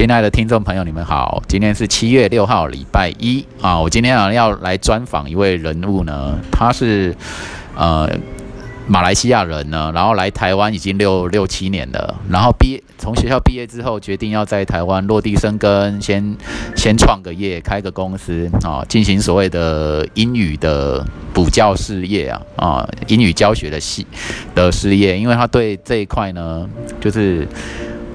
亲爱的听众朋友，你们好，今天是七月六号，礼拜一啊。我今天啊要来专访一位人物呢，他是呃马来西亚人呢，然后来台湾已经六六七年了，然后毕业从学校毕业之后，决定要在台湾落地生根，先先创个业，开个公司啊，进行所谓的英语的补教事业啊啊，英语教学的系的事业，因为他对这一块呢，就是。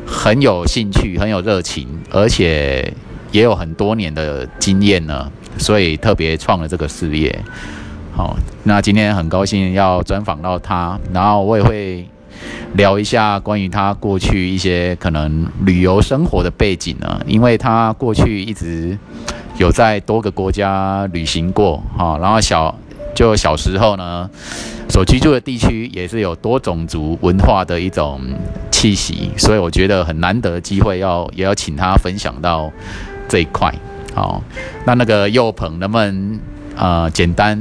很有兴趣，很有热情，而且也有很多年的经验呢，所以特别创了这个事业。好，那今天很高兴要专访到他，然后我也会聊一下关于他过去一些可能旅游生活的背景呢，因为他过去一直有在多个国家旅行过，哈，然后小就小时候呢。所居住的地区也是有多种族文化的一种气息，所以我觉得很难得机会，要也要请他分享到这一块。好，那那个佑鹏能不能呃简单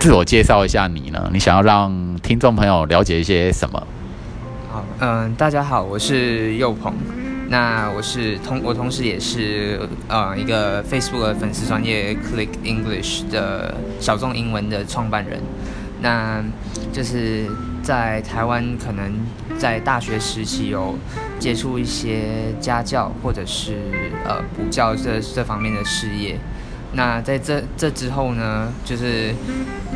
自我介绍一下你呢？你想要让听众朋友了解一些什么？好，嗯，大家好，我是佑鹏，那我是同我同时也是呃一个 Facebook 的粉丝专业 Click English 的小众英文的创办人。那就是在台湾，可能在大学时期有接触一些家教或者是呃补教这这方面的事业。那在这这之后呢，就是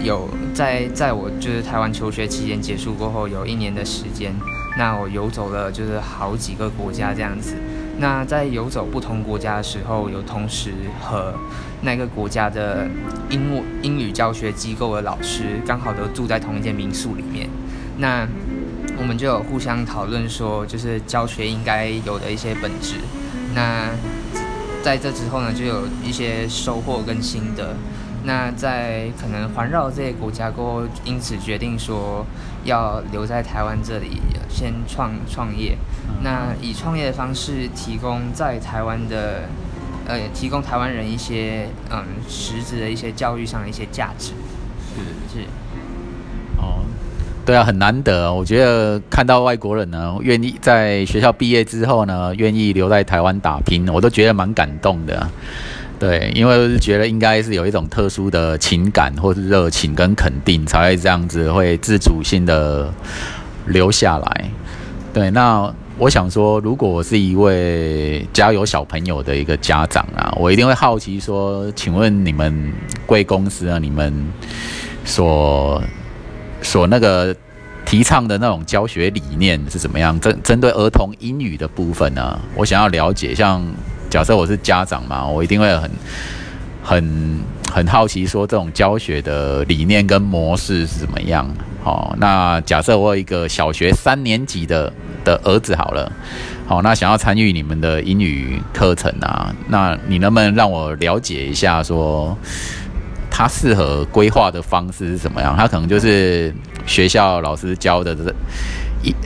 有在在我就是台湾求学期间结束过后，有一年的时间，那我游走了就是好几个国家这样子。那在游走不同国家的时候，有同时和那个国家的英英语教学机构的老师刚好都住在同一间民宿里面，那我们就有互相讨论说，就是教学应该有的一些本质。那在这之后呢，就有一些收获跟心得。那在可能环绕这些国家过后，因此决定说要留在台湾这里先创创业。那以创业的方式提供在台湾的，呃，提供台湾人一些嗯实质的一些教育上的一些价值。是是。哦，对啊，很难得。我觉得看到外国人呢，愿意在学校毕业之后呢，愿意留在台湾打拼，我都觉得蛮感动的。对，因为觉得应该是有一种特殊的情感或是热情跟肯定，才会这样子会自主性的留下来。对，那我想说，如果我是一位家有小朋友的一个家长啊，我一定会好奇说，请问你们贵公司啊，你们所所那个提倡的那种教学理念是怎么样？针针对儿童英语的部分呢？我想要了解，像。假设我是家长嘛，我一定会很、很、很好奇，说这种教学的理念跟模式是怎么样？好，那假设我有一个小学三年级的的儿子，好了，好，那想要参与你们的英语课程啊，那你能不能让我了解一下，说他适合规划的方式是怎么样？他可能就是学校老师教的。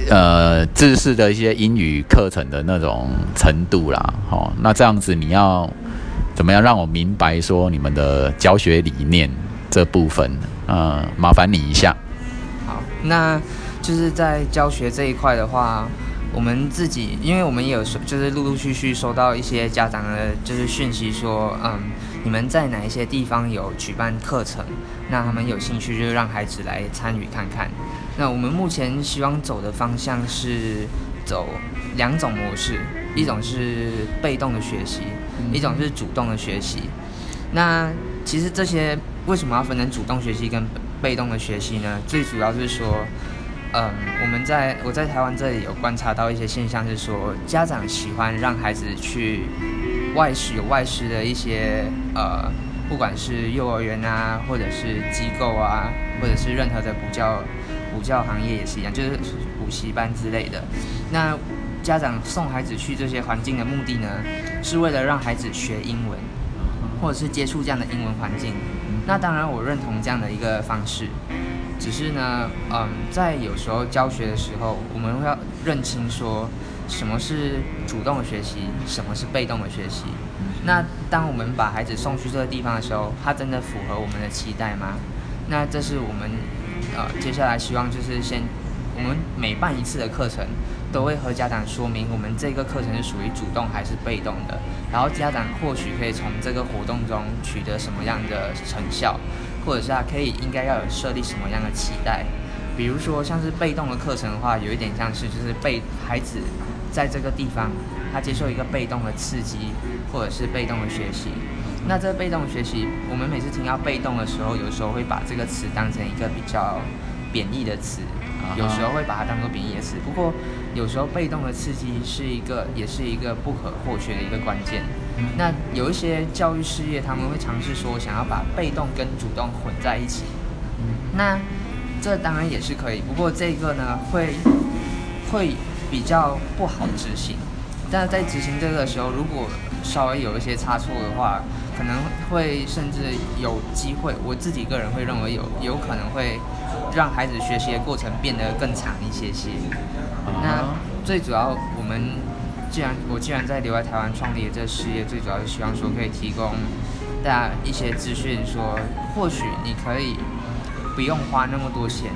呃，知识的一些英语课程的那种程度啦，好，那这样子你要怎么样让我明白说你们的教学理念这部分？呃，麻烦你一下。好，那就是在教学这一块的话，我们自己，因为我们也有就是陆陆续续收到一些家长的，就是讯息说，嗯，你们在哪一些地方有举办课程？那他们有兴趣就让孩子来参与看看。那我们目前希望走的方向是走两种模式，一种是被动的学习，一种是主动的学习。那其实这些为什么要分成主动学习跟被动的学习呢？最主要是说，嗯，我们在我在台湾这里有观察到一些现象，是说家长喜欢让孩子去外师有外师的一些呃，不管是幼儿园啊，或者是机构啊，或者是任何的补教。补教行业也是一样，就是补习班之类的。那家长送孩子去这些环境的目的呢，是为了让孩子学英文，或者是接触这样的英文环境。那当然，我认同这样的一个方式。只是呢，嗯，在有时候教学的时候，我们会要认清说，什么是主动的学习，什么是被动的学习。那当我们把孩子送去这个地方的时候，他真的符合我们的期待吗？那这是我们。呃，接下来希望就是先我们每办一次的课程，都会和家长说明我们这个课程是属于主动还是被动的，然后家长或许可以从这个活动中取得什么样的成效，或者是他可以应该要有设立什么样的期待。比如说像是被动的课程的话，有一点像是就是被孩子在这个地方他接受一个被动的刺激，或者是被动的学习。那这被动学习，我们每次听到被动的时候，有时候会把这个词当成一个比较贬义的词，有时候会把它当做贬义的词。不过有时候被动的刺激是一个，也是一个不可或缺的一个关键。那有一些教育事业，他们会尝试说想要把被动跟主动混在一起。那这当然也是可以，不过这个呢，会会比较不好执行。但在执行这个的时候，如果稍微有一些差错的话，可能会甚至有机会，我自己个人会认为有有可能会让孩子学习的过程变得更长一些些。那最主要，我们既然我既然在留在台湾创立的这事业，最主要是希望说可以提供大家一些资讯，说或许你可以不用花那么多钱，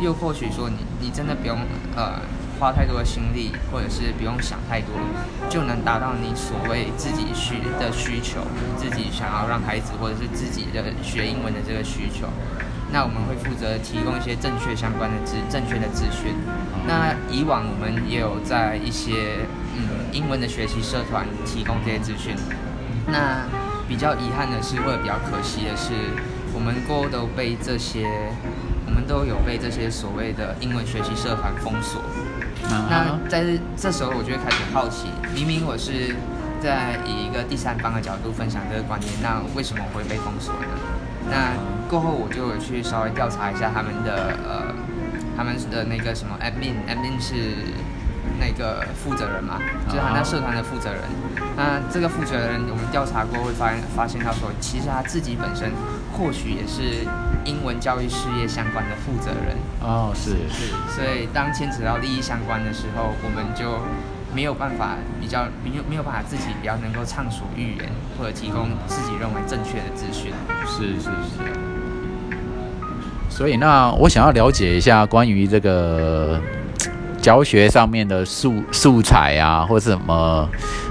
又或许说你你真的不用呃。花太多的心力，或者是不用想太多，就能达到你所谓自己需的需求，自己想要让孩子或者是自己的学英文的这个需求。那我们会负责提供一些正确相关的资正确的资讯。那以往我们也有在一些嗯英文的学习社团提供这些资讯。那比较遗憾的是，或者比较可惜的是，我们过后都被这些，我们都有被这些所谓的英文学习社团封锁。那在这时候，我就会开始好奇，明明我是在以一个第三方的角度分享这个观念，那为什么会被封锁呢？那过后我就去稍微调查一下他们的呃，他们的那个什么 admin，admin 是那个负责人嘛，就是他那社团的负责人。那这个负责人，我们调查过会发现，发现他说，其实他自己本身或许也是。英文教育事业相关的负责人哦，是是，所以当牵扯到利益相关的时候，我们就没有办法比较，没有没有办法自己比较能够畅所欲言，或者提供自己认为正确的资讯。是是是。所以那我想要了解一下关于这个教学上面的素素材啊，或是什么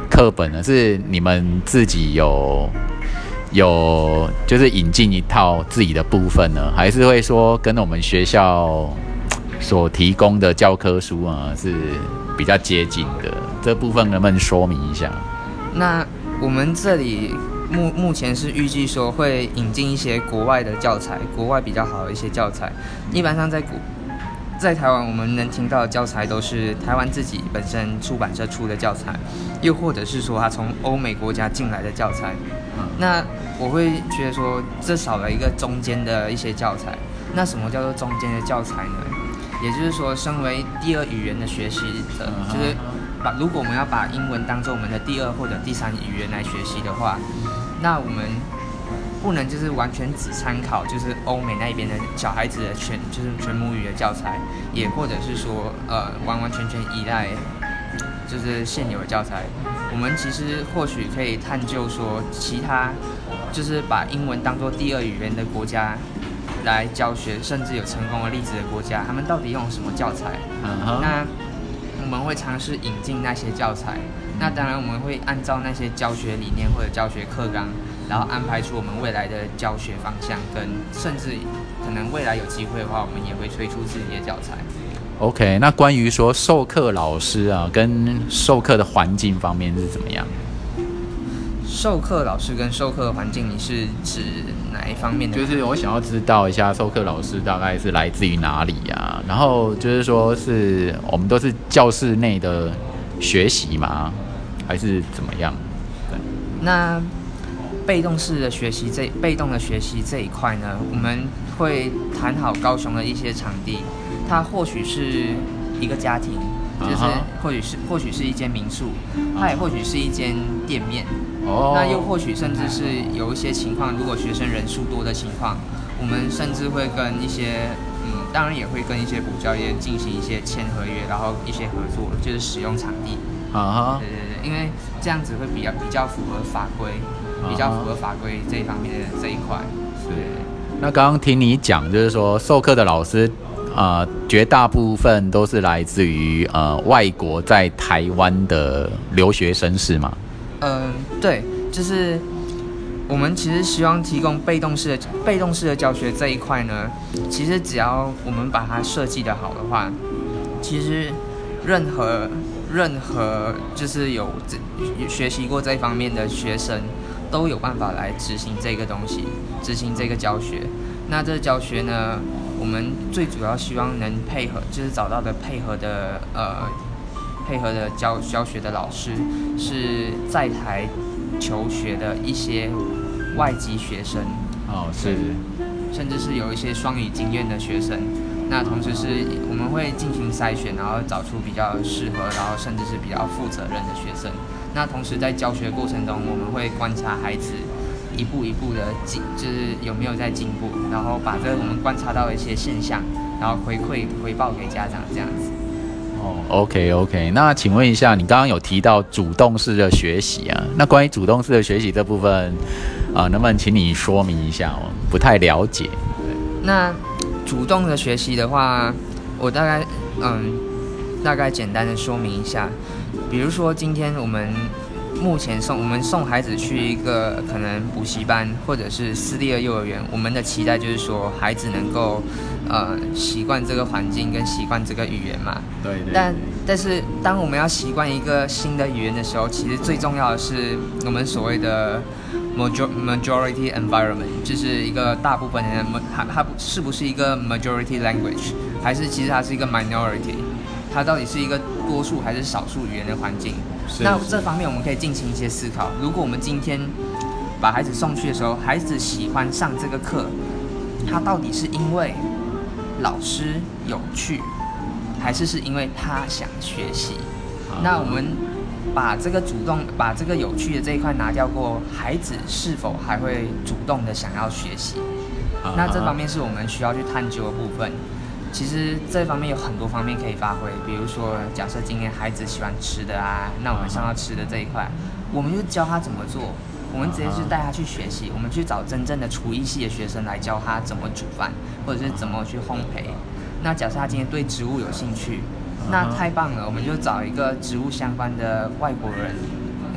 课本呢？是你们自己有？有就是引进一套自己的部分呢，还是会说跟我们学校所提供的教科书啊是比较接近的？这部分能不能说明一下？那我们这里目目前是预计说会引进一些国外的教材，国外比较好的一些教材。一般上在国在台湾，我们能听到的教材都是台湾自己本身出版社出的教材，又或者是说他从欧美国家进来的教材。那我会觉得说，这少了一个中间的一些教材。那什么叫做中间的教材呢？也就是说，身为第二语言的学习者，就是把如果我们要把英文当做我们的第二或者第三语言来学习的话，那我们不能就是完全只参考就是欧美那边的小孩子的全就是全母语的教材，也或者是说呃完完全全依赖。就是现有的教材，我们其实或许可以探究说，其他就是把英文当做第二语言的国家来教学，甚至有成功的例子的国家，他们到底用什么教材？那我们会尝试引进那些教材。那当然，我们会按照那些教学理念或者教学课纲，然后安排出我们未来的教学方向，跟甚至可能未来有机会的话，我们也会推出自己的教材。OK，那关于说授课老师啊，跟授课的环境方面是怎么样？授课老师跟授课环境，你是指哪一方面的？就是我想要知道一下，授课老师大概是来自于哪里呀？然后就是说是我们都是教室内的学习吗？还是怎么样？对，那被动式的学习这被动的学习这一块呢，我们会谈好高雄的一些场地。它或许是一个家庭，就是或许是或许是一间民宿，它也或许是一间店面。哦。那又或许甚至是有一些情况，如果学生人数多的情况，我们甚至会跟一些嗯，当然也会跟一些补教业进行一些签合约，然后一些合作，就是使用场地。啊哈。对对对，因为这样子会比较比较符合法规，比较符合法规这一方面的这一块。是。那刚刚听你讲，就是说授课的老师。呃，绝大部分都是来自于呃外国在台湾的留学生是吗？嗯，对，就是我们其实希望提供被动式的被动式的教学这一块呢，其实只要我们把它设计的好的话，其实任何任何就是有这学习过这一方面的学生，都有办法来执行这个东西，执行这个教学。那这教学呢，我们最主要希望能配合，就是找到的配合的呃。配合的教教学的老师是在台求学的一些外籍学生哦，是，甚至是有一些双语经验的学生。那同时是我们会进行筛选，然后找出比较适合，然后甚至是比较负责任的学生。那同时在教学过程中，我们会观察孩子一步一步的进，就是有没有在进步，然后把这我们观察到的一些现象，然后回馈回报给家长这样子。哦，OK OK，那请问一下，你刚刚有提到主动式的学习啊？那关于主动式的学习这部分，啊，能不能请你说明一下？我不太了解。那主动的学习的话，我大概嗯，大概简单的说明一下。比如说，今天我们目前送我们送孩子去一个可能补习班或者是私立的幼儿园，我们的期待就是说，孩子能够。呃，习惯这个环境跟习惯这个语言嘛。对。但但是，当我们要习惯一个新的语言的时候，其实最重要的是我们所谓的 major majority environment，就是一个大部分人，它它是不是一个 majority language，还是其实它是一个 minority，它到底是一个多数还是少数语言的环境？那这方面我们可以进行一些思考。如果我们今天把孩子送去的时候，孩子喜欢上这个课，他到底是因为？老师有趣，还是是因为他想学习？那我们把这个主动、把这个有趣的这一块拿掉过，孩子是否还会主动的想要学习？那这方面是我们需要去探究的部分。其实这方面有很多方面可以发挥，比如说，假设今天孩子喜欢吃的啊，那我们上到吃的这一块，我们就教他怎么做。我们直接去带他去学习，我们去找真正的厨艺系的学生来教他怎么煮饭，或者是怎么去烘焙。那假设他今天对植物有兴趣，那太棒了，我们就找一个植物相关的外国人，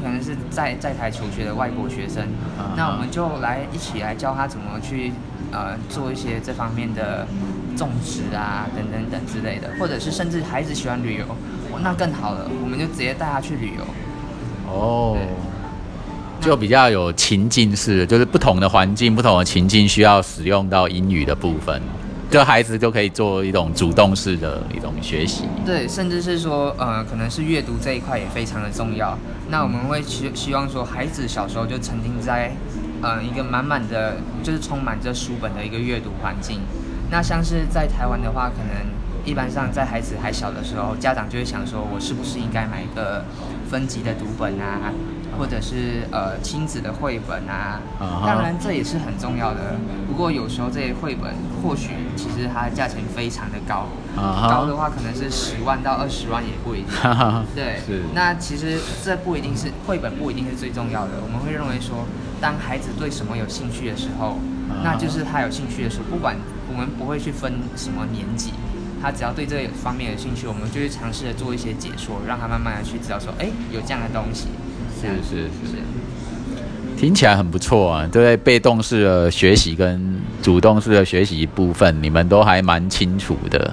可能是在在台求学的外国学生，那我们就来一起来教他怎么去呃做一些这方面的种植啊等等等之类的，或者是甚至孩子喜欢旅游，那更好了，我们就直接带他去旅游。哦。就比较有情境式，就是不同的环境、不同的情境需要使用到英语的部分，就孩子就可以做一种主动式的一种学习。对，甚至是说，呃，可能是阅读这一块也非常的重要。那我们会希希望说，孩子小时候就沉浸在，呃，一个满满的，就是充满着书本的一个阅读环境。那像是在台湾的话，可能一般上在孩子还小的时候，家长就会想说，我是不是应该买一个分级的读本啊？或者是呃亲子的绘本啊，当然这也是很重要的。不过有时候这些绘本或许其实它的价钱非常的高，高的话可能是十万到二十万也不一定。对，那其实这不一定是绘本不一定是最重要的。我们会认为说，当孩子对什么有兴趣的时候，那就是他有兴趣的时候，不管我们不会去分什么年纪，他只要对这方面有兴趣，我们就会尝试着做一些解说，让他慢慢的去知道说，哎，有这样的东西。是是是，听起来很不错啊！对被动式的学习跟主动式的学习部分，你们都还蛮清楚的。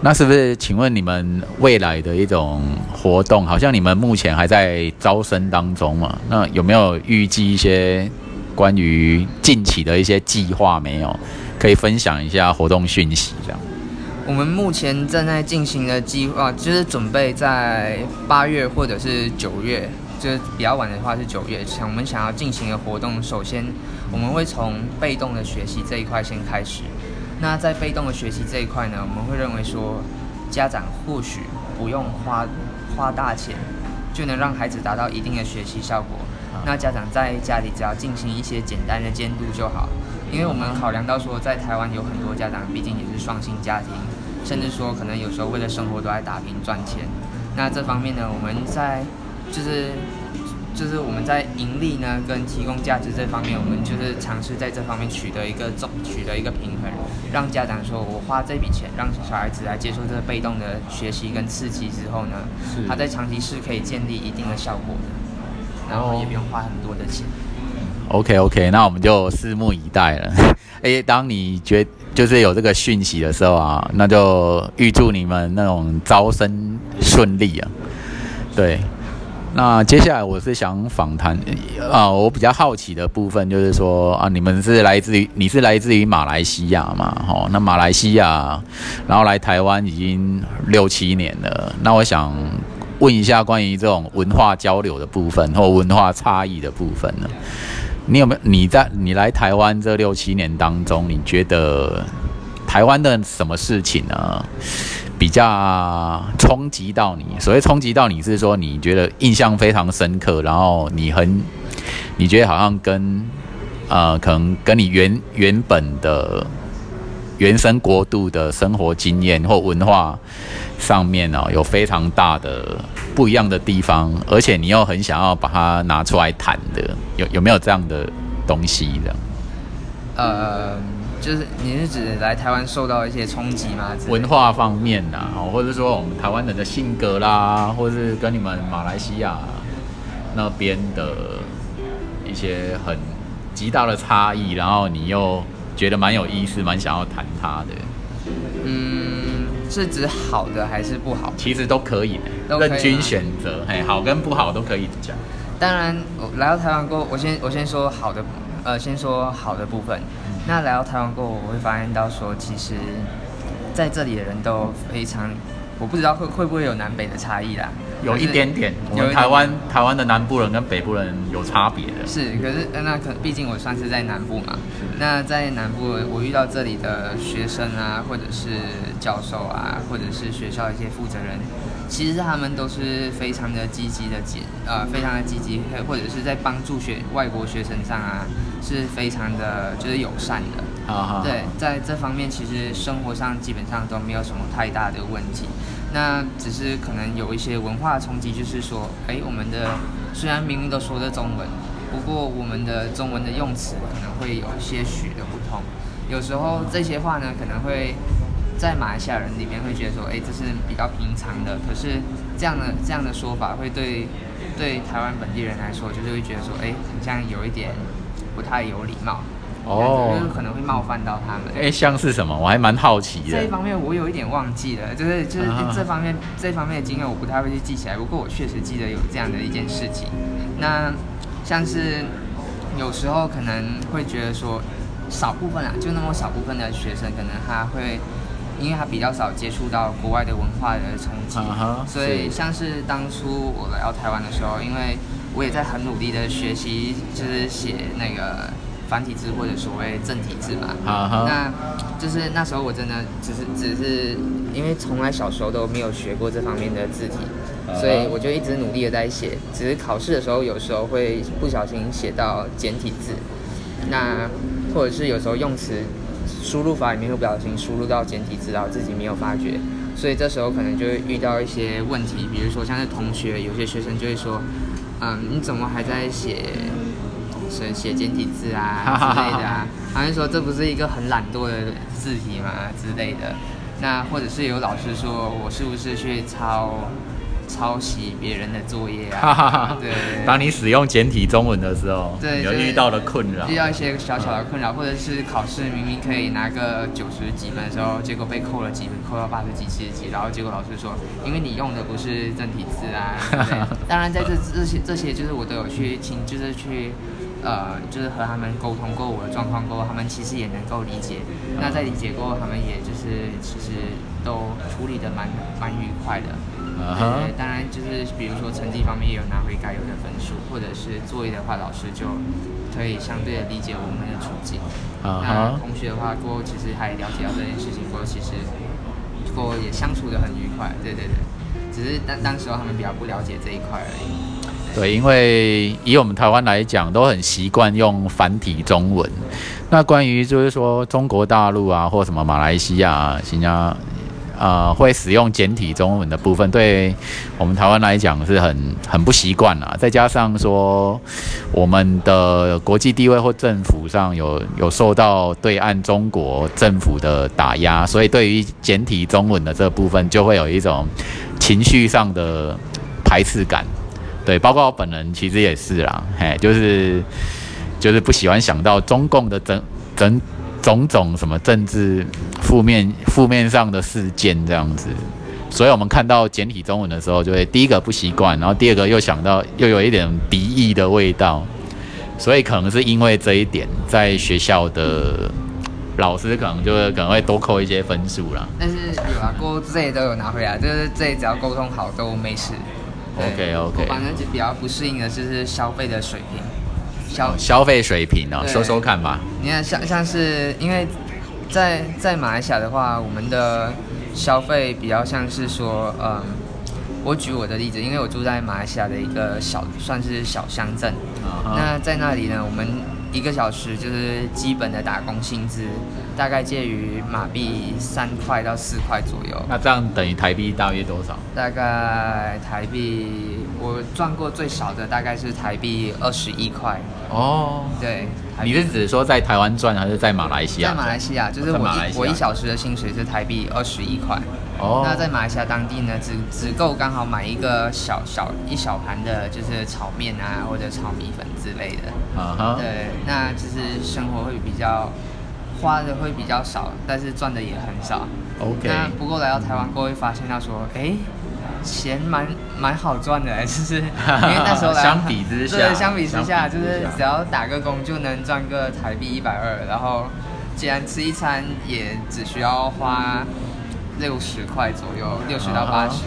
那是不是？请问你们未来的一种活动，好像你们目前还在招生当中嘛？那有没有预计一些关于近期的一些计划？没有，可以分享一下活动讯息这样。我们目前正在进行的计划，就是准备在八月或者是九月。就是比较晚的话是九月，想我们想要进行的活动，首先我们会从被动的学习这一块先开始。那在被动的学习这一块呢，我们会认为说，家长或许不用花花大钱，就能让孩子达到一定的学习效果。那家长在家里只要进行一些简单的监督就好。因为我们考量到说，在台湾有很多家长毕竟也是双薪家庭，甚至说可能有时候为了生活都在打拼赚钱。那这方面呢，我们在就是就是我们在盈利呢跟提供价值这方面，我们就是尝试在这方面取得一个中取得一个平衡，让家长说我花这笔钱让小孩子来接受这个被动的学习跟刺激之后呢，他在长期是可以建立一定的效果的，然后也不用花很多的钱。OK OK，那我们就拭目以待了。哎，当你觉就是有这个讯息的时候啊，那就预祝你们那种招生顺利啊。对，那接下来我是想访谈啊，我比较好奇的部分就是说啊，你们是来自于你是来自于马来西亚嘛？哦，那马来西亚然后来台湾已经六七年了，那我想问一下关于这种文化交流的部分或文化差异的部分呢？你有没有你在你来台湾这六七年当中，你觉得台湾的什么事情呢比较冲击到你？所谓冲击到你是说你觉得印象非常深刻，然后你很你觉得好像跟呃可能跟你原原本的原生国度的生活经验或文化上面呢有非常大的。不一样的地方，而且你又很想要把它拿出来谈的，有有没有这样的东西的？呃，就是你是指来台湾受到一些冲击吗？文化方面呐，哦，或者说我们台湾人的性格啦，或者是跟你们马来西亚那边的一些很极大的差异，然后你又觉得蛮有意思，蛮想要谈它的。嗯。是指好的还是不好？其实都可以的，任君选择。嘿，好跟不好都可以讲。当然，我来到台湾过后，我先我先说好的，呃，先说好的部分。那来到台湾过后，我会发现到说，其实在这里的人都非常，我不知道会会不会有南北的差异啦。有一点点，有台湾台湾的南部人跟北部人有差别的。是，可是那可毕竟我算是在南部嘛。那在南部，我遇到这里的学生啊，或者是教授啊，或者是学校一些负责人，其实他们都是非常的积极的，积呃非常的积极，或者是在帮助学外国学生上啊，是非常的就是友善的。啊对，在这方面其实生活上基本上都没有什么太大的问题。那只是可能有一些文化冲击，就是说，哎，我们的虽然明明都说的中文，不过我们的中文的用词可能会有些许的不同。有时候这些话呢，可能会在马来西亚人里面会觉得说，哎，这是比较平常的。可是这样的这样的说法，会对对台湾本地人来说，就是会觉得说，哎，好像有一点不太有礼貌。哦，就是可能会冒犯到他们。哎，像是什么？我还蛮好奇的。这一方面我有一点忘记了，就是就是这方面这方面的经验我不太会去记起来。不过我确实记得有这样的一件事情。那像是有时候可能会觉得说，少部分啊，就那么少部分的学生，可能他会因为他比较少接触到国外的文化的冲击，所以像是当初我来到台湾的时候，因为我也在很努力的学习，就是写那个。繁体字或者所谓正体字嘛，那就是那时候我真的只是只是因为从来小时候都没有学过这方面的字体，所以我就一直努力的在写，只是考试的时候有时候会不小心写到简体字，那或者是有时候用词输入法里面会不小心输入到简体字，然后自己没有发觉，所以这时候可能就会遇到一些问题，比如说像是同学有些学生就会说，嗯，你怎么还在写？写写简体字啊 之类的啊，好像说这不是一个很懒惰的字体嘛之类的。那或者是有老师说我是不是去抄抄袭别人的作业啊？对。当你使用简体中文的时候，对，有遇到了困扰，遇到一些小小的困扰，或者是考试明明可以拿个九十几分的时候，结果被扣了几分，扣到八十几、七十几，然后结果老师说，因为你用的不是正体字啊。当然，在这这些这些，就是我都有去听，就是去。呃，就是和他们沟通过我的状况过后，他们其实也能够理解。那在理解过后，他们也就是其实都处理的蛮蛮愉快的。对，当然就是比如说成绩方面也有拿回该有的分数，或者是作业的话，老师就可以相对的理解我们的处境。那同学的话过后，其实还了解到这件事情过后，其实过后也相处的很愉快。对对对，只是当当时候他们比较不了解这一块而已。对，因为以我们台湾来讲，都很习惯用繁体中文。那关于就是说中国大陆啊，或什么马来西亚、新加呃会使用简体中文的部分，对我们台湾来讲是很很不习惯啊。再加上说我们的国际地位或政府上有有受到对岸中国政府的打压，所以对于简体中文的这部分就会有一种情绪上的排斥感。对，包括我本人其实也是啦，嘿，就是就是不喜欢想到中共的整整。种种什么政治负面负面上的事件这样子，所以我们看到简体中文的时候，就会第一个不习惯，然后第二个又想到又有一点敌意的味道，所以可能是因为这一点，在学校的老师可能就会可能会多扣一些分数啦。但是有啊，过这些都有拿回来，就是这些只要沟通好都没事。OK OK。反正就比较不适应的就是消费的水平。消消费水平呢？说说看吧。你看，像像是因为在在马来西亚的话，我们的消费比较像是说，嗯，我举我的例子，因为我住在马来西亚的一个小算是小乡镇，那在那里呢，我们。一个小时就是基本的打工薪资，大概介于马币三块到四块左右。那这样等于台币大约多少？大概台币我赚过最少的大概是台币二十一块。哦，对。你是指说在台湾赚还是在马来西亚？在马来西亚，就是我一我一小时的薪水是台币二十一块。哦。那在马来西亚当地呢，只只够刚好买一个小小一小盘的，就是炒面啊或者炒米粉之类的。啊哈。对，那就是生活会比较花的会比较少，但是赚的也很少。OK。那不过来到台湾过会发现到说，哎。钱蛮蛮好赚的，就是因为那时候来 相比之下，对相比之下，就是只要打个工就能赚个台币一百二，然后既然吃一餐也只需要花六十块左右，六十到八十，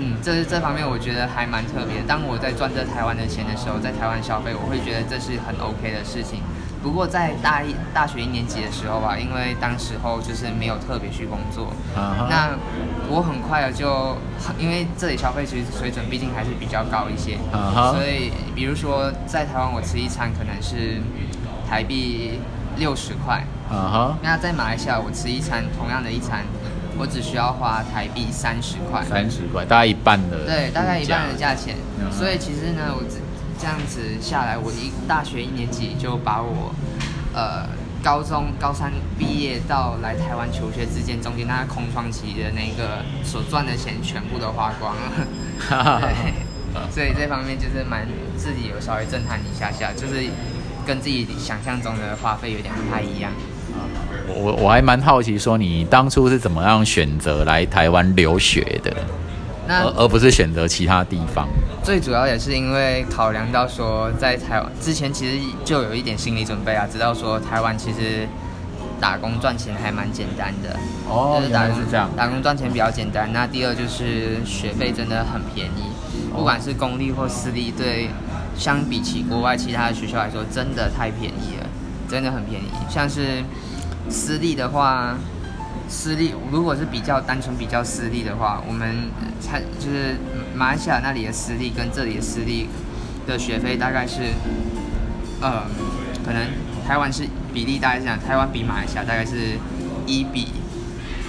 嗯，这是这方面我觉得还蛮特别。当我在赚这台湾的钱的时候，在台湾消费，我会觉得这是很 OK 的事情。不过在大一大学一年级的时候吧，因为当时候就是没有特别去工作，那我很快的就，因为这里消费其实水准毕竟还是比较高一些，所以比如说在台湾我吃一餐可能是台币六十块，那在马来西亚我吃一餐同样的一餐，我只需要花台币三十块，三十块大概一半的，对，大概一半的价钱，所以其实呢我。这样子下来，我一大学一年级就把我，呃，高中高三毕业到来台湾求学之间中间那空窗期的那个所赚的钱全部都花光了，对，所以这方面就是蛮自己有稍微震撼一下下，就是跟自己想象中的花费有点不太一样。我我还蛮好奇，说你当初是怎么样选择来台湾留学的？而而不是选择其他地方，最主要也是因为考量到说，在台湾之前其实就有一点心理准备啊，知道说台湾其实打工赚钱还蛮简单的哦，就是打工是这样，打工赚钱比较简单。那第二就是学费真的很便宜，不管是公立或私立，对，相比起国外其他的学校来说，真的太便宜了，真的很便宜。像是私立的话。私立如果是比较单纯比较私立的话，我们才就是马来西亚那里的私立跟这里的私立的学费大概是，呃，可能台湾是比例大概是讲台湾比马来西亚大概是一比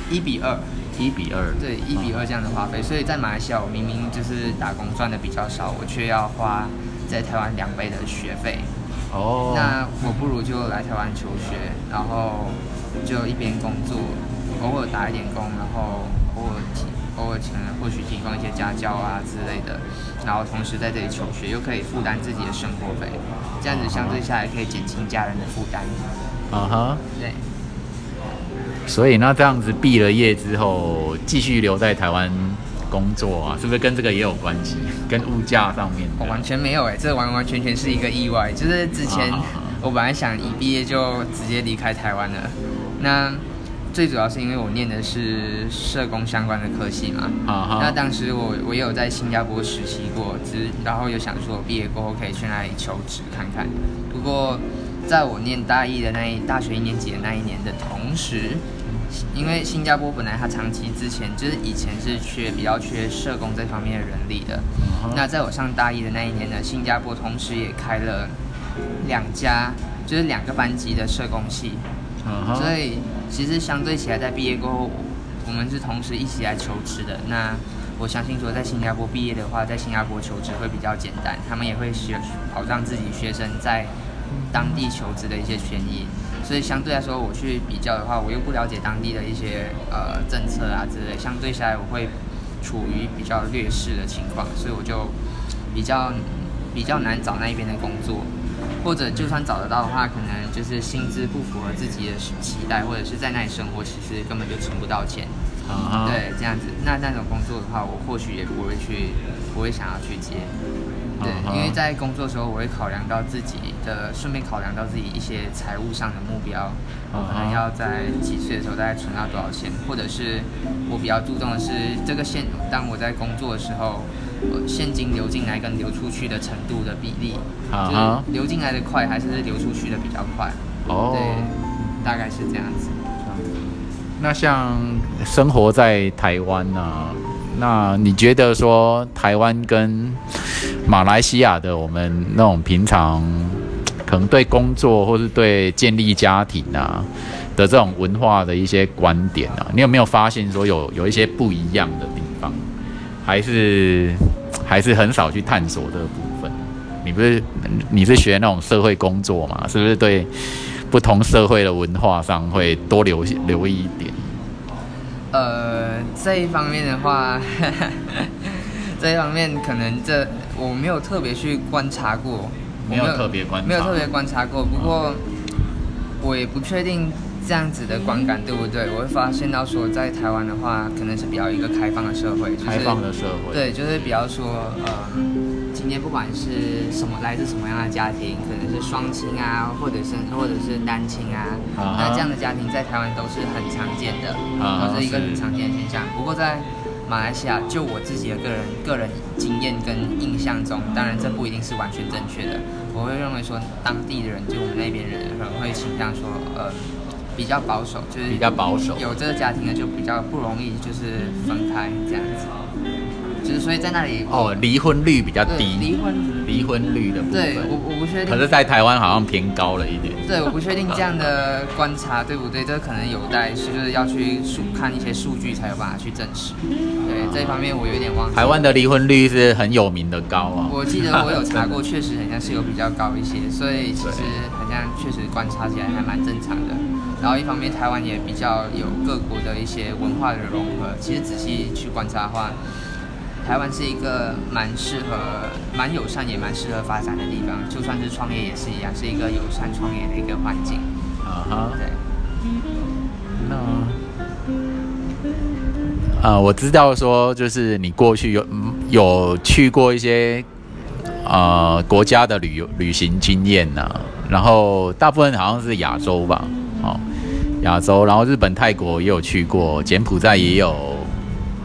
一比二，一比二，对，一比二这样的花费，所以在马来西亚我明明就是打工赚的比较少，我却要花在台湾两倍的学费，哦，那我不如就来台湾求学，然后就一边工作。偶尔打一点工，然后偶尔提偶尔可能或许提供一些家教啊之类的，然后同时在这里求学，又可以负担自己的生活费，这样子相对下来可以减轻家人的负担。啊哈，对。所以那这样子毕了业之后，继续留在台湾工作啊，是不是跟这个也有关系？跟物价上面？完全没有哎，这完完全全是一个意外。就是之前我本来想一毕业就直接离开台湾了，那。最主要是因为我念的是社工相关的科系嘛，那当时我我也有在新加坡实习过，只然后有想说毕业过后可以去那里求职看看。不过在我念大一的那一大学一年级的那一年的同时，因为新加坡本来它长期之前就是以前是缺比较缺社工这方面的人力的，那在我上大一的那一年呢，新加坡同时也开了两家就是两个班级的社工系，所以。其实相对起来，在毕业过后，我们是同时一起来求职的。那我相信说，在新加坡毕业的话，在新加坡求职会比较简单，他们也会学保障自己学生在当地求职的一些权益。所以相对来说，我去比较的话，我又不了解当地的一些呃政策啊之类，相对下来我会处于比较劣势的情况，所以我就比较比较难找那一边的工作，或者就算找得到的话，可能就是薪资不符合自己的期待，或者是在那里生活其实根本就存不到钱。啊，对，这样子，那那种工作的话，我或许也不会去，不会想要去接。对，因为在工作的时候，我会考量到自己的，顺便考量到自己一些财务上的目标，我可能要在几岁的时候大概存到多少钱，或者是我比较注重的是这个现，当我在工作的时候，现金流进来跟流出去的程度的比例，就是流进来的快还是流出去的比较快？哦，对，大概是这样子。那像生活在台湾呢？那你觉得说台湾跟马来西亚的我们那种平常可能对工作或是对建立家庭啊的这种文化的一些观点啊，你有没有发现说有有一些不一样的地方？还是还是很少去探索这个部分？你不是你是学那种社会工作嘛？是不是对不同社会的文化上会多留留意一点？呃，这一方面的话，这一方面可能这我没有特别去观察过，没有特别观，没有特别观察过。不过我也不确定这样子的观感对不对。我会发现到说，在台湾的话，可能是比较一个开放的社会，开放的社会，对，就是比较说呃。今天不管是什么来自什么样的家庭，可能是双亲啊，或者是或者是单亲啊，那这样的家庭在台湾都是很常见的，都是一个很常见的现象。不过在马来西亚，就我自己的个人个人经验跟印象中，当然这不一定是完全正确的。我会认为说，当地的人就我们那边人可能会倾向说，呃，比较保守，就是比较保守，有这个家庭的就比较不容易就是分开这样子。就是所以在那里哦，离婚率比较低，离婚离婚率的部分，对我我不确定，可是，在台湾好像偏高了一点。对，我不确定这样的观察对不对，这可能有待是就是要去数看一些数据才有办法去证实。对这一方面，我有点忘记。台湾的离婚率是很有名的高啊，我记得我有查过，确实好像是有比较高一些，所以其实好像确实观察起来还蛮正常的。然后一方面，台湾也比较有各国的一些文化的融合，其实仔细去观察的话。台湾是一个蛮适合、蛮友善，也蛮适合发展的地方。就算是创业也是一样，是一个友善创业的一个环境。啊哈。对。那啊，我知道说，就是你过去有有去过一些啊国家的旅游旅行经验呐，然后大部分好像是亚洲吧，哦，亚洲，然后日本、泰国也有去过，柬埔寨也有。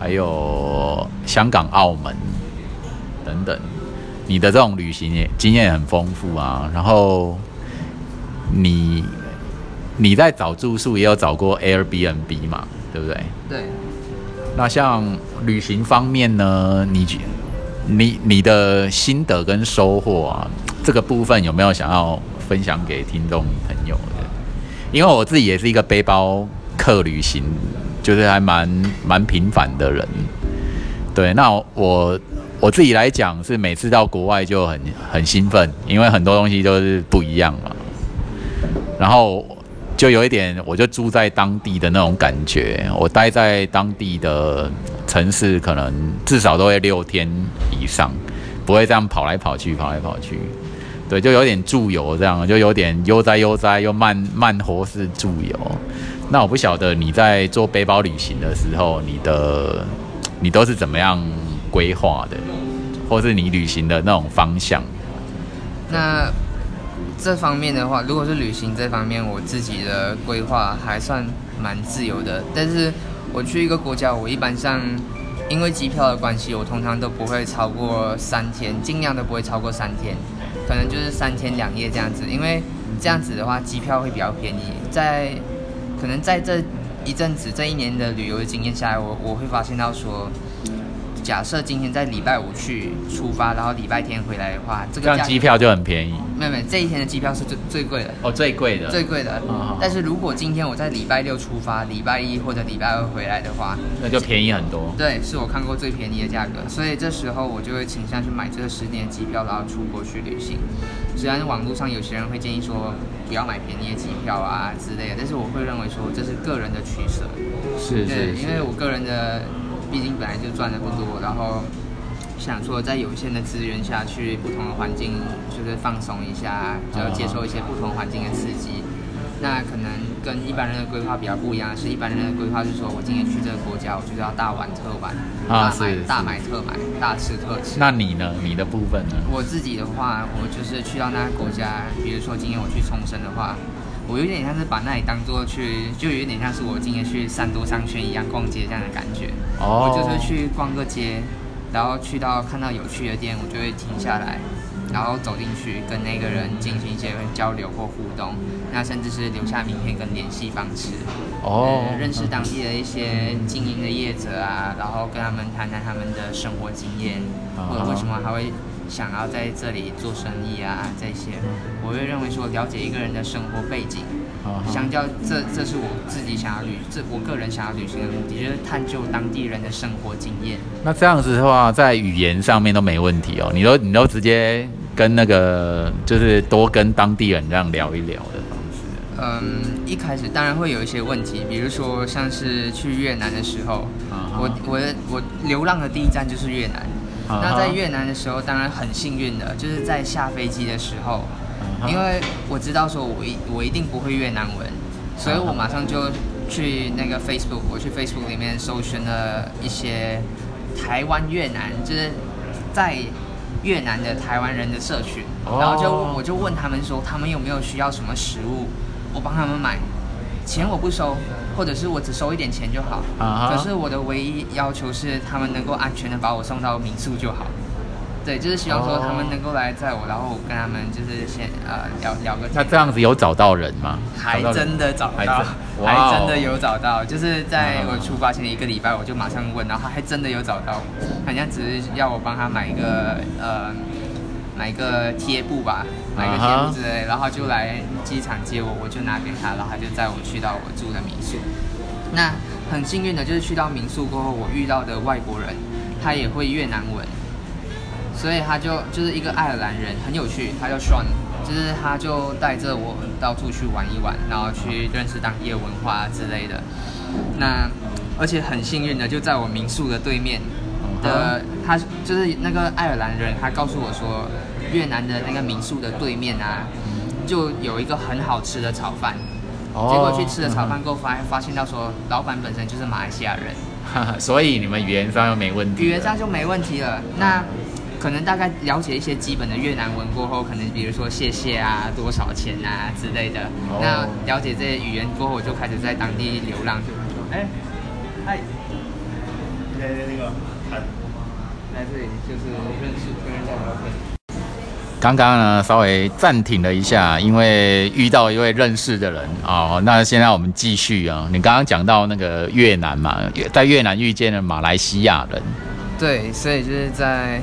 还有香港、澳门等等，你的这种旅行也经验很丰富啊。然后你你在找住宿也有找过 Airbnb 嘛，对不对？对。那像旅行方面呢，你你你的心得跟收获啊，这个部分有没有想要分享给听众朋友的？因为我自己也是一个背包客旅行。就是还蛮蛮平凡的人，对。那我我自己来讲，是每次到国外就很很兴奋，因为很多东西都是不一样嘛。然后就有一点，我就住在当地的那种感觉。我待在当地的城市，可能至少都会六天以上，不会这样跑来跑去，跑来跑去。对，就有点住游这样，就有点悠哉悠哉又慢慢活式住游。那我不晓得你在做背包旅行的时候，你的你都是怎么样规划的，或是你旅行的那种方向？那这方面的话，如果是旅行这方面，我自己的规划还算蛮自由的。但是我去一个国家，我一般上因为机票的关系，我通常都不会超过三天，尽量都不会超过三天，可能就是三天两夜这样子。因为这样子的话，机票会比较便宜，在可能在这一阵子、这一年的旅游经验下来，我我会发现到说，假设今天在礼拜五去出发，然后礼拜天回来的话，这这个机票就很便宜没有没有，这一天的机票是最最贵的，哦，最贵的最贵的。啊但是如果今天我在礼拜六出发，礼拜一或者礼拜二回来的话，那就便宜很多。对，是我看过最便宜的价格，所以这时候我就会倾向去买这个十年的机票，然后出国去旅行。虽然网络上有些人会建议说不要买便宜的机票啊之类的，但是我会认为说这是个人的取舍。是对，是因为我个人的，毕竟本来就赚的不多，然后想说在有限的资源下去不同的环境，就是放松一下，就要接受一些不同环境的刺激。那可能跟一般人的规划比较不一样，是一般人的规划是说我今天去这个国家，我就是要大玩特玩，啊大买是大买特买，大吃特吃。那你呢？你的部分呢？我自己的话，我就是去到那个国家，比如说今天我去冲绳的话，我有点像是把那里当做去，就有点像是我今天去三都商圈一样逛街这样的感觉。哦我就是去逛个街，然后去到看到有趣的店，我就会停下来，然后走进去跟那个人进行一些交流或互动，那甚至是留下名片跟联系方式。哦呃，认识当地的一些经营的业者啊，然后跟他们谈谈他们的生活经验，啊或者为什么还会想要在这里做生意啊，这些，我会认为说了解一个人的生活背景，相较这这是我自己想要旅，这我个人想要旅行的目的，就是探究当地人的生活经验。那这样子的话，在语言上面都没问题哦。你都你都直接跟那个，就是多跟当地人这样聊一聊的方式。嗯，一开始当然会有一些问题，比如说像是去越南的时候，我我我流浪的第一站就是越南。那在越南的时候，当然很幸运的，就是在下飞机的时候，因为我知道说我一我一定不会越南文，所以我马上就去那个 Facebook，我去 Facebook 里面搜寻了一些台湾越南，就是在越南的台湾人的社群，哦。然后就我就问他们说，他们有没有需要什么食物，我帮他们买，钱我不收，或者是我只收一点钱就好。可是我的唯一要求是，他们能够安全的把我送到民宿就好。对，就是希望说哦他们能够来载我，然后我跟他们就是先呃聊聊个天。那这样子有找到人吗？还真的找到还真，的有找到，就是在嗯我出发前的一个礼拜，我就马上问，然后他还真的有找到，好像只是要我帮他买一个呃买个贴布吧，买个贴布之类，然后就来机场接我，我就拿给他，然后他就载我去到我住的民宿。那很幸运的就是去到民宿过后，我遇到的外国人，他也会越南文，所以他就就是一个爱尔兰人，很有趣，他叫 Sean，就是他就带着我到处去玩一玩，然后去认识当地的文化之类的。那而且很幸运的，就在我民宿的对面的，他就是那个爱尔兰人，他告诉我说，越南的那个民宿的对面啊，就有一个很好吃的炒饭。哦结果去吃了炒饭过后，发发现到说，老板本身就是马来西亚人，哈哈所以你们语言上又没问题。语言上就没问题了。那可能大概了解一些基本的越南文过后，可能比如说谢谢啊、多少钱啊之类的。哦那了解这些语言过后，我就开始在当地流浪。就哎，嗨，那那个谈来这里就是认识跟人家聊天。刚刚呢，稍微暂停了一下，因为遇到一位认识的人哦。那现在我们继续啊，你刚刚讲到那个越南嘛，在越南遇见了马来西亚人，对，所以就是在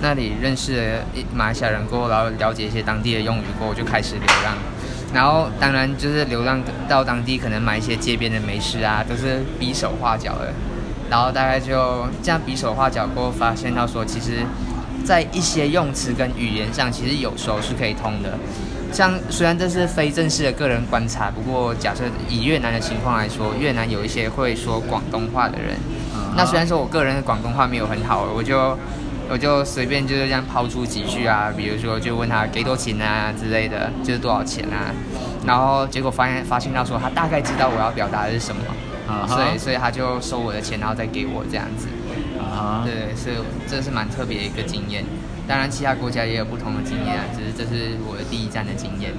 那里认识了一马来西亚人过后，然后了解一些当地的用语过后，就开始流浪。然后当然就是流浪到当地，可能买一些街边的美食啊，都是比手画脚的。然后大概就这样比手画脚过后，发现到说，其实，在一些用词跟语言上，其实有时候是可以通的。像虽然这是非正式的个人观察，不过假设以越南的情况来说，越南有一些会说广东话的人，那虽然说我个人的广东话没有很好，我就我就随便就是这样抛出几句啊，比如说就问他给多钱啊之类的，就是多少钱啊，然后结果发现发现到说他大概知道我要表达的是什么，啊所以所以他就收我的钱，然后再给我这样子。啊对，是这是蛮特别的一个经验。当然，其他国家也有不同的经验啊，只是这是我的第一站的经验。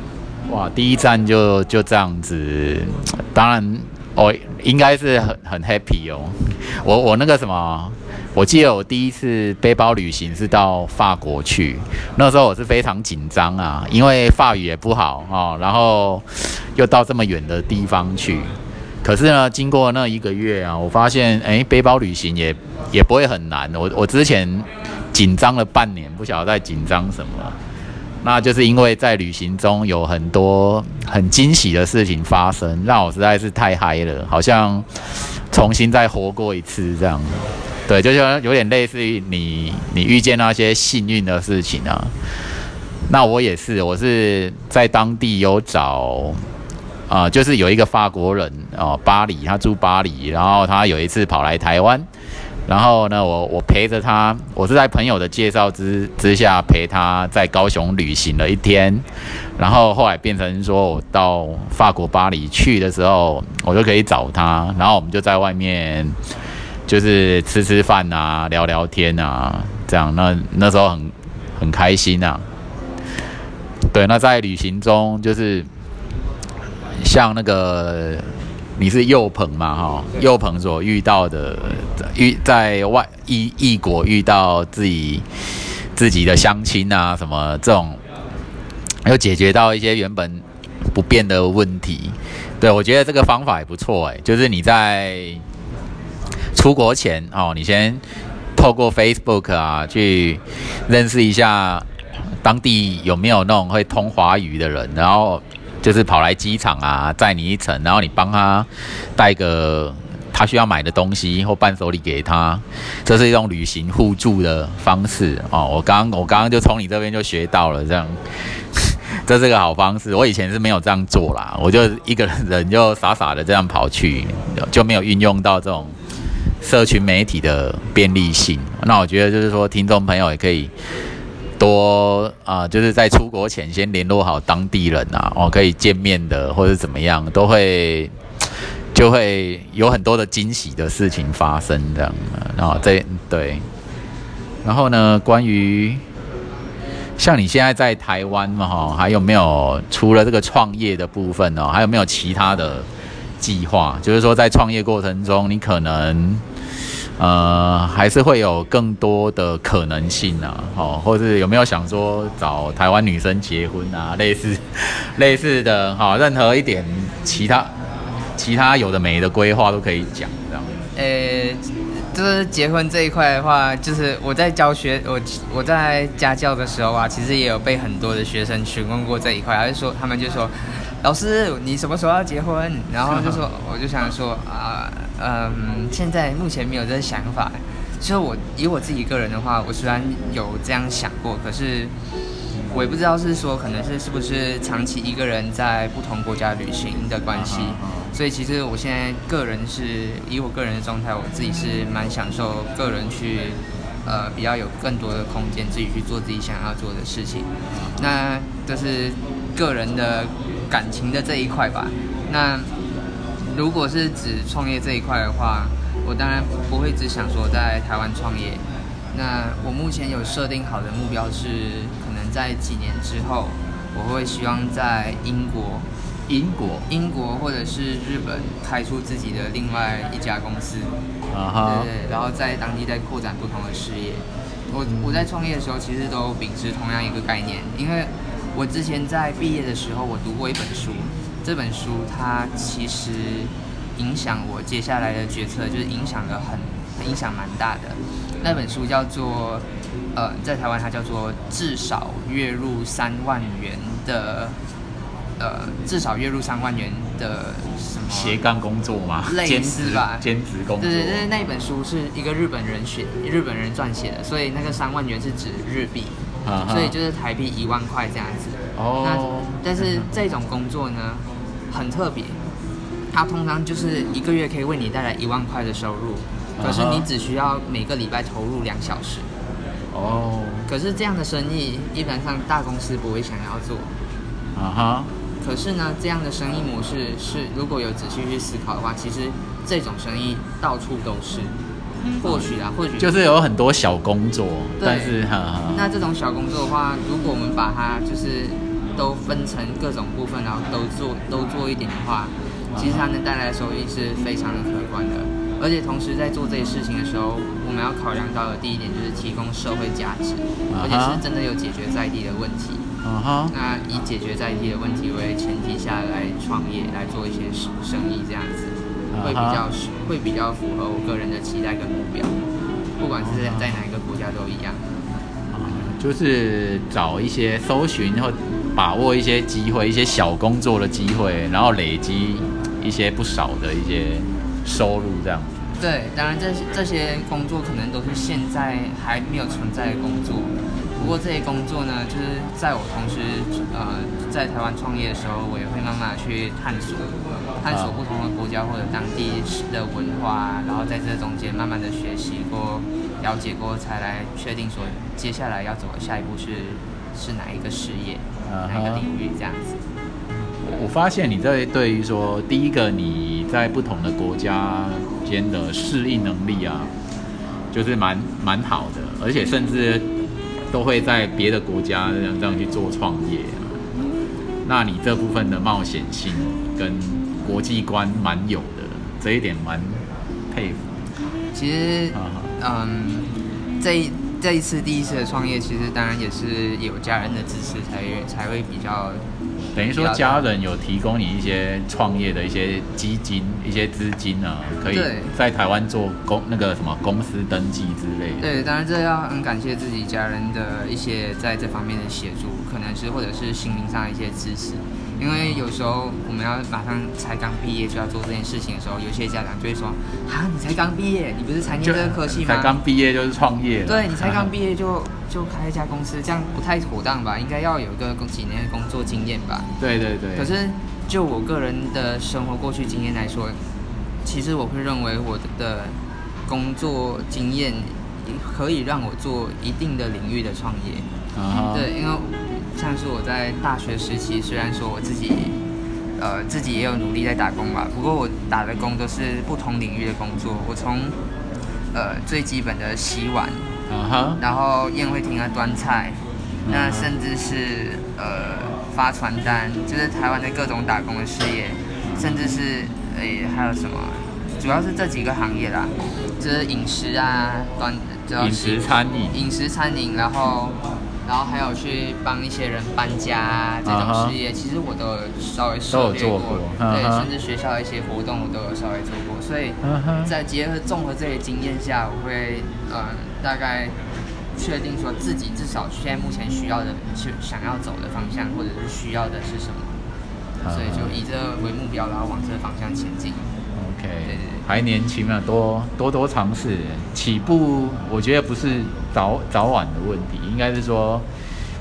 哇，第一站就就这样子，当然哦应该是很很 happy 哦。我我那个什么，我记得我第一次背包旅行是到法国去，那时候我是非常紧张啊，因为法语也不好哦，然后又到这么远的地方去。可是呢，经过那一个月啊，我发现，哎，背包旅行也也不会很难。我我之前紧张了半年，不晓得在紧张什么。那就是因为在旅行中有很多很惊喜的事情发生，让我实在是太嗨了，好像重新再活过一次这样。对，就像有点类似于你你遇见那些幸运的事情啊。那我也是，我是在当地有找啊，就是有一个法国人哦，巴黎，他住巴黎，然后他有一次跑来台湾。然后呢，我我陪着他，我是在朋友的介绍之之下陪他在高雄旅行了一天，然后后来变成说我到法国巴黎去的时候，我就可以找他，然后我们就在外面就是吃吃饭啊，聊聊天啊，这样那那时候很很开心啊。对，那在旅行中就是像那个。你是右鹏嘛？哈，右鹏所遇到的遇在外异异国遇到自己自己的乡亲啊，什么这种，又解决到一些原本不变的问题。对我觉得这个方法也不错哎，就是你在出国前哦，你先透过 Facebook 啊去认识一下当地有没有那种会通华语的人，然后。就是跑来机场啊，载你一程，然后你帮他带个他需要买的东西或伴手礼给他，这是一种旅行互助的方式哦。我刚我刚刚就从你这边就学到了，这样 这是个好方式。我以前是没有这样做啦，我就一个人就傻傻的这样跑去，就没有运用到这种社群媒体的便利性。那我觉得就是说，听众朋友也可以。多啊，就是在出国前先联络好当地人啊，哦，可以见面的或者怎么样，都会就会有很多的惊喜的事情发生这样。然后这对，然后呢，关于像你现在在台湾嘛，哈，还有没有除了这个创业的部分呢？还有没有其他的计划？就是说在创业过程中，你可能。呃，还是会有更多的可能性啊，哦，或是有没有想说找台湾女生结婚啊，类似 类似的，哈，任何一点其他其他有的没的规划都可以讲，这样。呃，就是结婚这一块的话，就是我在教学，我我在家教的时候啊，其实也有被很多的学生询问过这一块，还是说他们就说。老师，你什么时候要结婚？然后就说，我就想说啊，嗯，现在目前没有这个想法。其实我以我自己个人的话，我虽然有这样想过，可是我也不知道是说可能是是不是长期一个人在不同国家旅行的关系。所以其实我现在个人是以我个人的状态，我自己是蛮享受个人去呃比较有更多的空间，自己去做自己想要做的事情。那这是个人的。感情的这一块吧，那如果是指创业这一块的话，我当然不会只想说在台湾创业。那我目前有设定好的目标是，可能在几年之后，我会希望在英国、英国、英国或者是日本开出自己的另外一家公司，啊哈，对，然后在当地再扩展不同的事业。我我在创业的时候，其实都秉持同样一个概念，因为。我之前在毕业的时候，我读过一本书，这本书它其实影响我接下来的决策，就是影响了很影响蛮大的。那本书叫做，呃，在台湾它叫做至少月入三万元的，呃，至少月入三万元的什么斜杠工作吗？类似吧，兼职工作。对对对，那一本书是一个日本人写，日本人撰写的，所以那个三万元是指日币。所以就是台币一万块这样子。哦。那但是这种工作呢，很特别，它通常就是一个月可以为你带来一万块的收入，可是你只需要每个礼拜投入两小时。哦。可是这样的生意，一般上大公司不会想要做。啊哈。可是呢，这样的生意模式是，如果有仔细去思考的话，其实这种生意到处都是。或许啊，或许就是有很多小工作，但是那这种小工作的话，如果我们把它就是都分成各种部分，然后都做都做一点的话，其实它能带来的收益是非常的可观的。而且同时在做这些事情的时候，我们要考量到的第一点就是提供社会价值，而且是真的有解决在地的问题。那以解决在地的问题为前提下来创业来做一些生生意这样子。会比啊较会比较符合我个人的期待跟目标，不管是在哪一个国家都一样。就是找一些搜寻或把握一些机会，一些小工作的机会，然后累积一些不少的一些收入，这样。对，当然这些这些工作可能都是现在还没有存在的工作。不过这些工作呢，就是在我同时呃在台湾创业的时候，我也会慢慢去探索，探索不同的国家或者当地的文化，然后在这中间慢慢的学习过、了解过，才来确定说接下来要走的下一步是是哪一个事业、哪一个领域这样子。我发现你在对于说，第一个你在不同的国家间的适应能力啊，就是蛮蛮好的，而且甚至都会在别的国家这样这样去做创业啊。那你这部分的冒险性跟国际观蛮有的，这一点蛮佩服。其实啊嗯，这一这一次第一次的创业，其实当然也是有家人的支持才才会比较等于说家人有提供你一些创业的一些基金、一些资金啊，可以在台湾做公那个什么公司登记之类的。对，当然这要很感谢自己家人的一些在这方面的协助，可能是或者是心灵上的一些支持。因为有时候我们要马上才刚毕业就要做这件事情的时候，有些家长就会说：“啊，你才刚毕业，你不是才念这个科系吗？才刚毕业就是创业了。对你才刚毕业就就开一家公司，这样不太妥当吧？应该要有一个几年的工作经验吧？”对对对。可是就我个人的生活过去经验来说，其实我会认为我的工作经验可以让我做一定的领域的创业。啊哈对，因为像是我在大学时期，虽然说我自己呃自己也有努力在打工吧，不过我打的工都是不同领域的工作。我从呃最基本的洗碗，然后宴会厅的端菜，那嗯甚至是呃发传单，就是台湾的各种打工的事业，甚至是诶、还有什么，主要是这几个行业啦，就是饮食啊，端主要食餐饮。饮食餐饮，然后然后还有去帮一些人搬家啊这种事业，其实我都有稍微都有做涉猎过过，对，甚至学校的一些活动我都有稍微做过，所以。在结合综合这些经验下，我会呃大概确定说自己至少现在目前需要的是想要走的方向，或者是需要的是什么，所以就以这为目标，然后往这个方向前进。OK，对对还年轻啊，多多多尝试。起步我觉得不是早早晚的问题，应该是说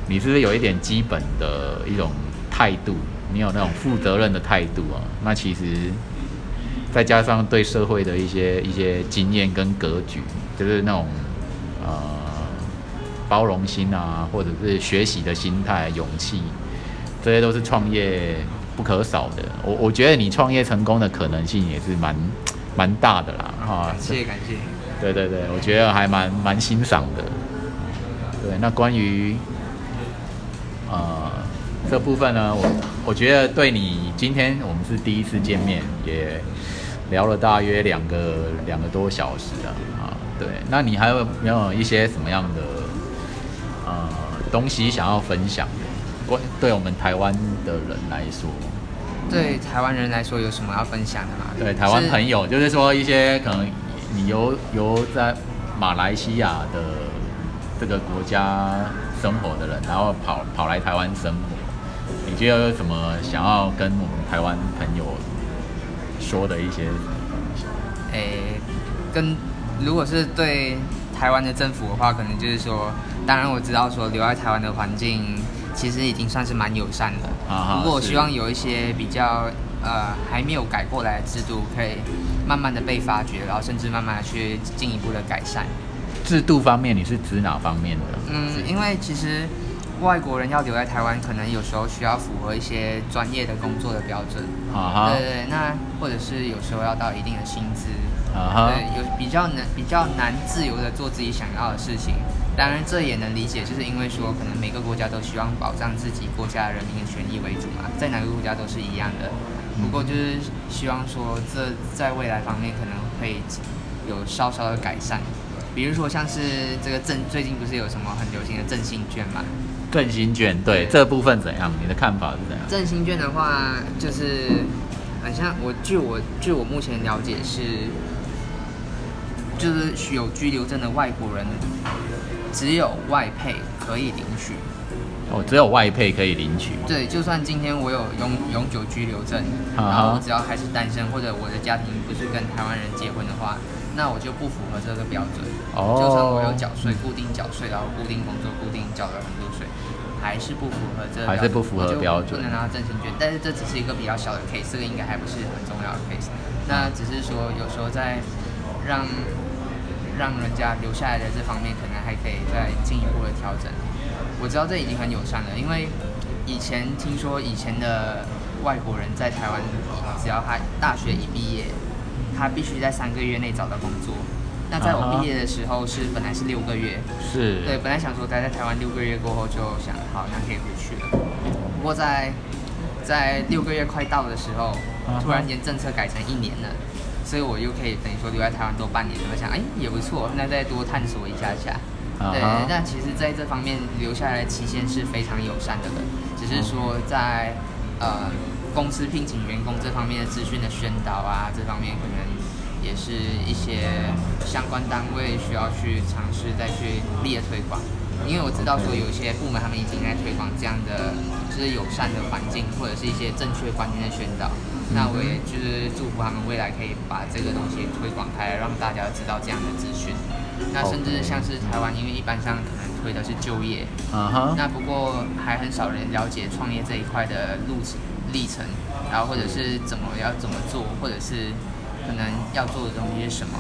你是不是有一点基本的一种态度，你有那种负责任的态度啊？那其实再加上对社会的一些一些经验跟格局，就是那种呃包容心啊，或者是学习的心态、勇气，这些都是创业不可少的。我我觉得你创业成功的可能性也是蛮蛮大的啦，哈感。谢感谢。对对对，我觉得还蛮蛮欣赏的。对，那关于呃这部分呢，我我觉得对你今天我们是第一次见面，也聊了大约两个两个多小时啊啊。对，那你还有没有一些什么样的呃东西想要分享的？关对我们台湾的人来说，对台湾人来说，有什么要分享的吗？对台湾朋友，就是说一些可能你由由在马来西亚的这个国家生活的人，然后跑跑来台湾生活，你觉得有什么想要跟我们台湾朋友说的一些东西？诶，跟如果是对台湾的政府的话，可能就是说，当然我知道说留在台湾的环境其实已经算是蛮友善的，不过我希望有一些比较呃还没有改过来的制度，可以慢慢的被发掘，然后甚至慢慢的去进一步的改善。制度方面，你是指哪方面的？嗯，因为其实外国人要留在台湾，可能有时候需要符合一些专业的工作的标准。啊哈对对对，那或者是有时候要到一定的薪资，啊哈对，有比较难比较难自由的做自己想要的事情。当然，这也能理解，就是因为说，可能每个国家都希望保障自己国家人民的权益为主嘛，在哪个国家都是一样的。不过就是希望说，这在未来方面可能会有稍稍的改善。比如说像是这个振，最近不是有什么很流行的振兴券嘛？振兴券，对这部分怎样？你的看法是怎样？振兴券的话，就是很像我据我据我目前了解是，就是有居留证的外国人，只有外配可以领取。哦，只有外配可以领取。对，就算今天我有永永久居留证，然后我只要还是单身，或者我的家庭不是跟台湾人结婚的话，那我就不符合这个标准。哦就算我有缴税，固定缴税，然后固定工作，固定缴了很多税，还是不符合这个还是不符合标准不能拿到振兴券。但是这只是一个比较小的 case，这个应该还不是很重要的 case。那只是说有时候在让让人家留下来的这方面，可能还可以再进一步的调整。我知道这已经很友善了，因为以前听说以前的外国人在台湾，只要他大学一毕业，他必须在三个月内找到工作。那在我毕业的时候是本来是六个月，是，对，本来想说待在台湾六个月过后就想好，那可以回去了。不过在在六个月快到的时候突然间政策改成一年了，所以我又可以等于说留在台湾多半年。我想，哎，也不错，那再多探索一下下。对那其实在这方面留下来的期限是非常友善的了，只是说在呃公司聘请员工这方面的资讯的宣导啊，这方面可能也是一些相关单位需要去尝试再去努力的推广。因为我知道说有一些部门他们已经在推广这样的就是友善的环境，或者是一些正确观念的宣导。那我也就是祝福他们未来可以把这个东西推广开来，让大家知道这样的资讯。那甚至像是台湾，因为一般上可能推的是就业，啊哈，那不过还很少人了解创业这一块的路程历程，然后或者是怎么要怎么做，或者是可能要做的东西是什么。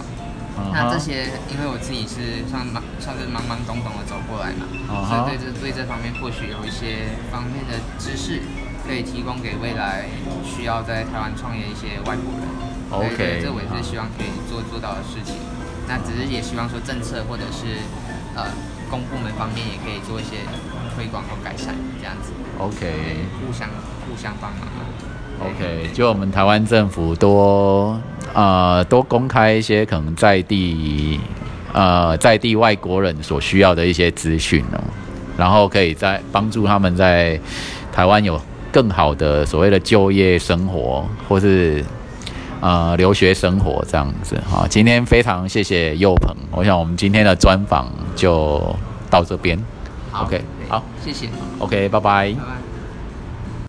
那这些，因为我自己是算懵算是懵懵懂懂的走过来嘛，所以对这对这方面或许有一些方面的知识可以提供给未来需要在台湾创业一些外国人。OK，这我也是希望可以做做到的事情。那只是也希望说政策或者是呃公部门方面也可以做一些推广和改善，这样子。OK。互相互相帮忙 OK，就我们台湾政府多呃多公开一些可能在地呃在地外国人所需要的一些资讯哦，然后可以在帮助他们在台湾有更好的所谓的就业生活，或是呃留学生活这样子好，今天非常谢谢佑鹏，我想我们今天的专访就到这边。OK，好谢谢，OK，拜拜拜。拜。